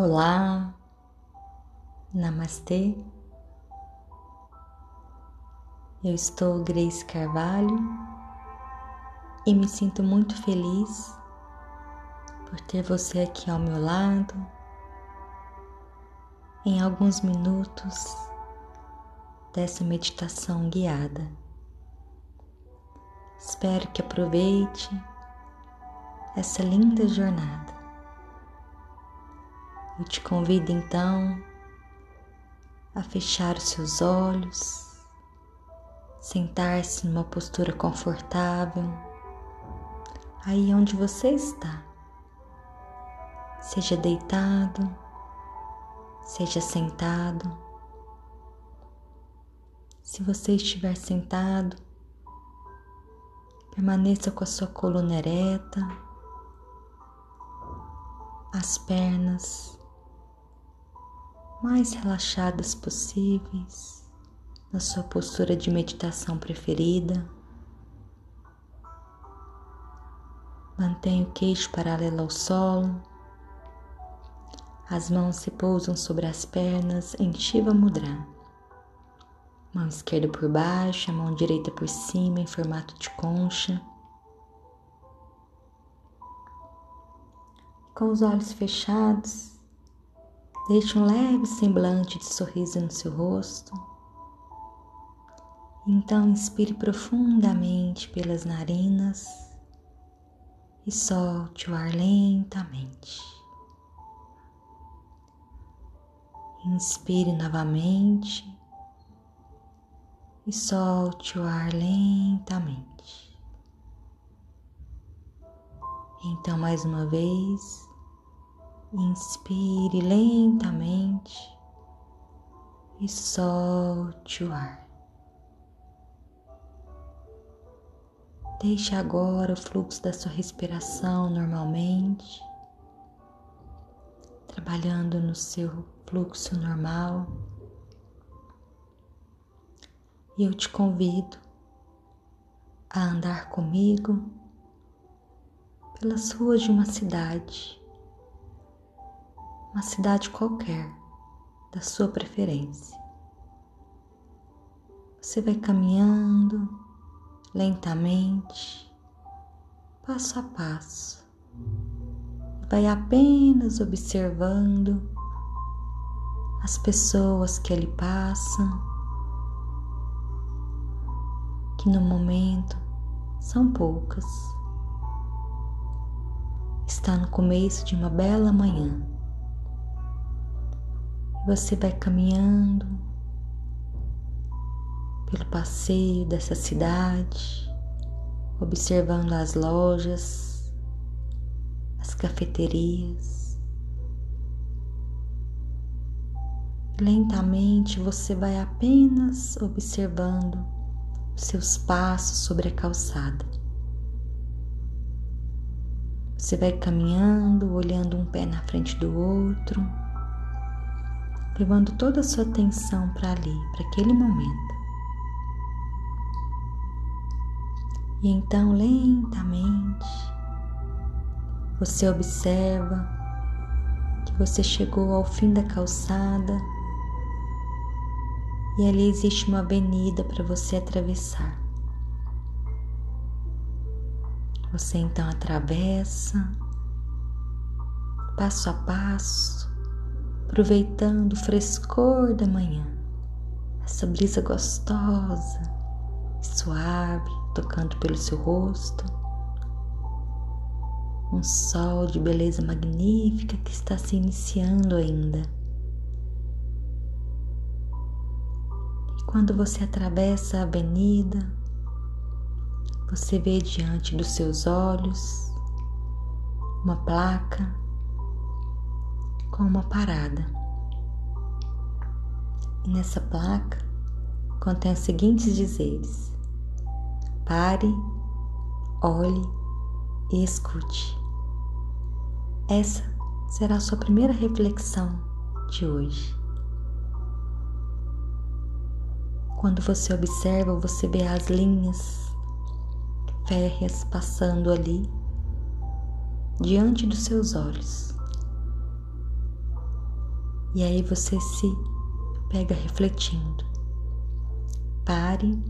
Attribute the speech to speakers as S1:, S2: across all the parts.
S1: Olá, Namastê. Eu estou Grace Carvalho e me sinto muito feliz por ter você aqui ao meu lado em alguns minutos dessa meditação guiada. Espero que aproveite essa linda jornada. Eu te convido então a fechar os seus olhos, sentar-se numa postura confortável, aí onde você está. Seja deitado, seja sentado. Se você estiver sentado, permaneça com a sua coluna ereta, as pernas mais relaxadas possíveis na sua postura de meditação preferida. Mantenha o queixo paralelo ao solo. As mãos se pousam sobre as pernas em Shiva Mudra. Mão esquerda por baixo, a mão direita por cima em formato de concha. Com os olhos fechados, Deixe um leve semblante de sorriso no seu rosto. Então inspire profundamente pelas narinas e solte o ar lentamente. Inspire novamente e solte o ar lentamente. Então, mais uma vez, Inspire lentamente e solte o ar. Deixe agora o fluxo da sua respiração normalmente, trabalhando no seu fluxo normal. E eu te convido a andar comigo pelas ruas de uma cidade uma cidade qualquer da sua preferência. Você vai caminhando lentamente, passo a passo, vai apenas observando as pessoas que ali passam, que no momento são poucas. Está no começo de uma bela manhã. Você vai caminhando pelo passeio dessa cidade, observando as lojas, as cafeterias. Lentamente você vai apenas observando os seus passos sobre a calçada. Você vai caminhando, olhando um pé na frente do outro levando toda a sua atenção para ali, para aquele momento. E então, lentamente, você observa que você chegou ao fim da calçada e ali existe uma avenida para você atravessar. Você então atravessa passo a passo aproveitando o frescor da manhã, essa brisa gostosa, suave, tocando pelo seu rosto, um sol de beleza magnífica que está se iniciando ainda. E quando você atravessa a avenida, você vê diante dos seus olhos uma placa com uma parada. E nessa placa contém os seguintes dizeres: pare, olhe e escute. Essa será a sua primeira reflexão de hoje. Quando você observa, você vê as linhas férreas passando ali diante dos seus olhos. E aí você se pega refletindo. Pare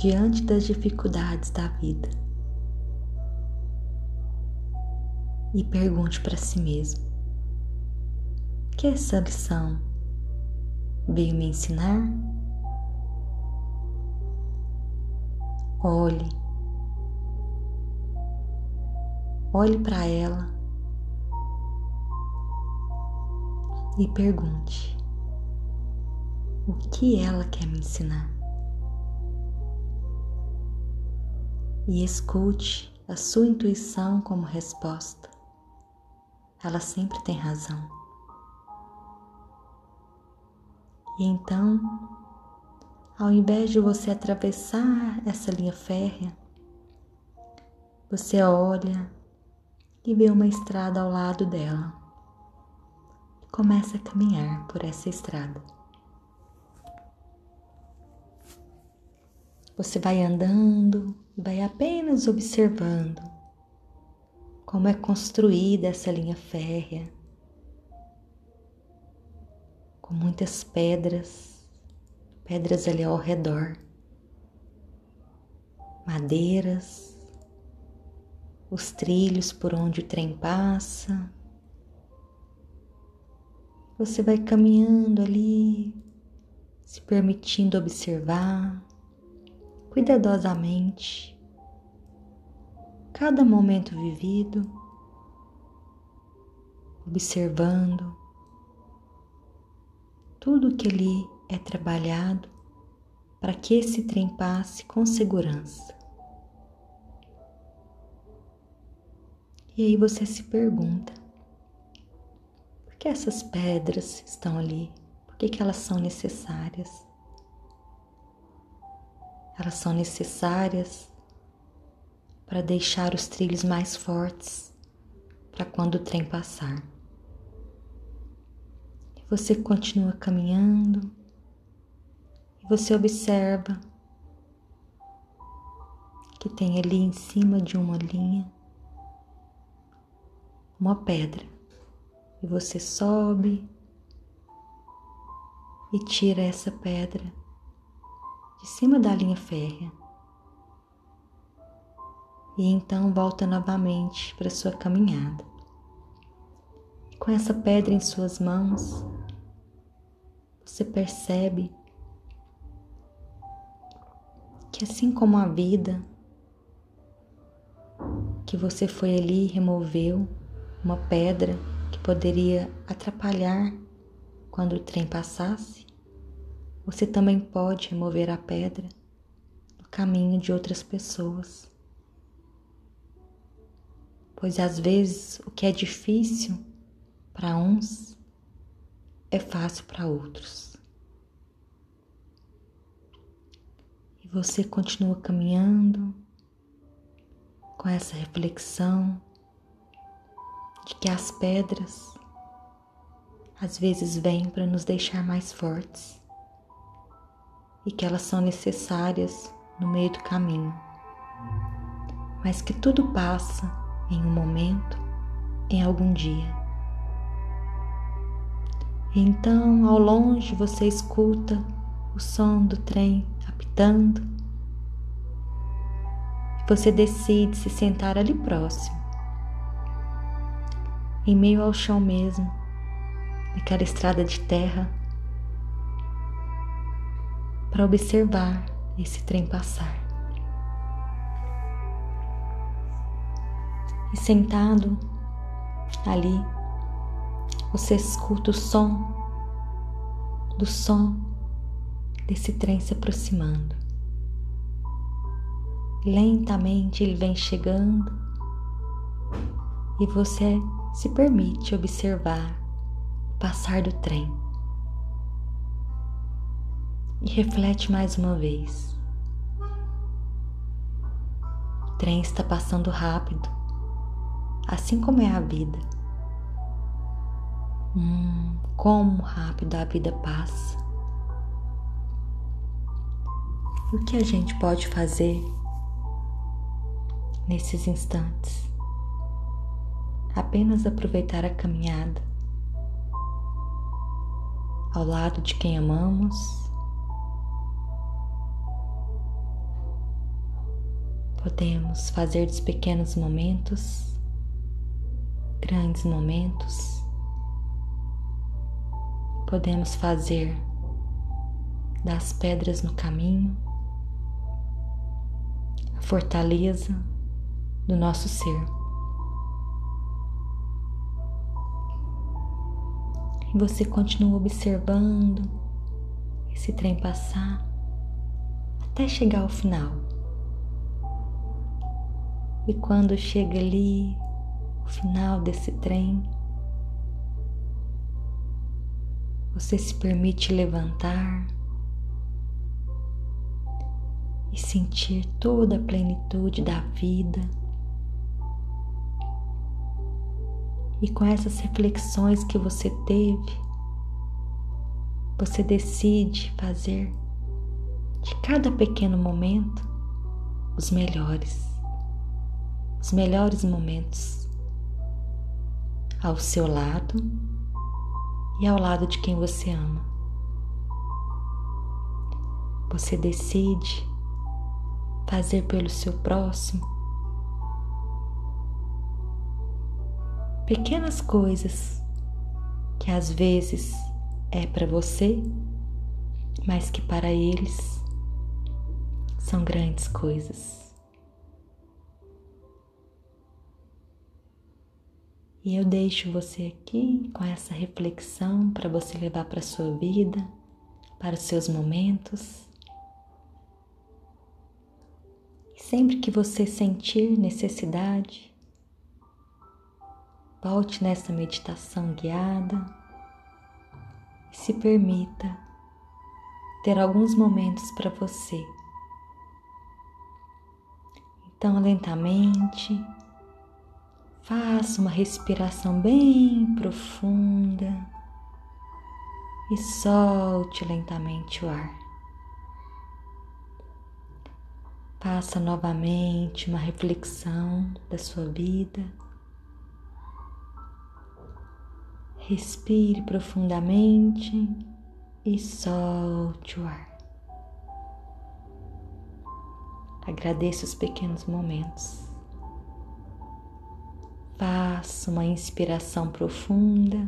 S1: diante das dificuldades da vida e pergunte para si mesmo: que essa lição veio me ensinar? Olhe, olhe para ela e pergunte: o que ela quer me ensinar? E escute a sua intuição como resposta. Ela sempre tem razão. E então, ao invés de você atravessar essa linha férrea, você olha e vê uma estrada ao lado dela. Começa a caminhar por essa estrada. Você vai andando e vai apenas observando como é construída essa linha férrea, com muitas pedras, pedras ali ao redor, madeiras, os trilhos por onde o trem passa. Você vai caminhando ali, se permitindo observar cuidadosamente cada momento vivido, observando tudo que ali é trabalhado para que esse trem passe com segurança. E aí você se pergunta: que essas pedras estão ali? Por que, que elas são necessárias? Elas são necessárias para deixar os trilhos mais fortes para quando o trem passar. E você continua caminhando e você observa que tem ali em cima de uma linha uma pedra e você sobe e tira essa pedra de cima da linha férrea e então volta novamente para sua caminhada. Com essa pedra em suas mãos, você percebe que assim como a vida que você foi ali e removeu uma pedra poderia atrapalhar quando o trem passasse, você também pode remover a pedra no caminho de outras pessoas. Pois às vezes o que é difícil para uns é fácil para outros. E você continua caminhando com essa reflexão de que as pedras às vezes vêm para nos deixar mais fortes e que elas são necessárias no meio do caminho, mas que tudo passa em um momento, em algum dia. Então, ao longe, você escuta o som do trem apitando. Você decide se sentar ali próximo, em meio ao chão mesmo, naquela estrada de terra, para observar esse trem passar. e sentado ali, você escuta o som do som desse trem se aproximando. Lentamente ele vem chegando e você se permite observar o passar do trem. E reflete mais uma vez. O trem está passando rápido assim como é a vida. Hum, como rápido a vida passa. O que a gente pode fazer nesses instantes? Apenas aproveitar a caminhada ao lado de quem amamos. Podemos fazer dos pequenos momentos grandes momentos. Podemos fazer das pedras no caminho a fortaleza do nosso ser. E você continua observando esse trem passar até chegar ao final. E quando chega ali, o final desse trem, você se permite levantar e sentir toda a plenitude da vida. E com essas reflexões que você teve, você decide fazer de cada pequeno momento os melhores, os melhores momentos ao seu lado e ao lado de quem você ama. Você decide fazer pelo seu próximo pequenas coisas que às vezes é para você, mas que para eles são grandes coisas. E eu deixo você aqui com essa reflexão para você levar para sua vida, para os seus momentos. Sempre que você sentir necessidade, volte nessa meditação guiada e se permita ter alguns momentos para você. Então, lentamente, faça uma respiração bem profunda e solte lentamente o ar. Faça novamente uma reflexão da sua vida. Respire profundamente e solte o ar. Agradeça os pequenos momentos. Faça uma inspiração profunda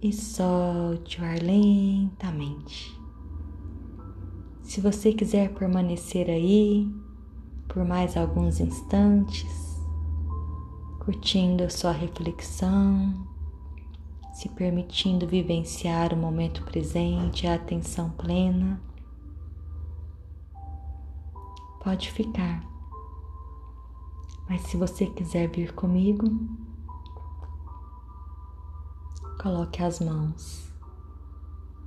S1: e solte o ar lentamente. Se você quiser permanecer aí por mais alguns instantes, curtindo a sua reflexão, se permitindo vivenciar o momento presente, a atenção plena, pode ficar. Mas se você quiser vir comigo, coloque as mãos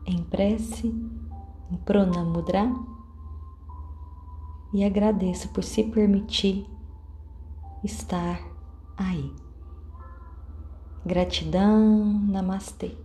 S1: em prece em Prana Mudra e agradeço por se permitir estar aí. Gratidão, Namastê.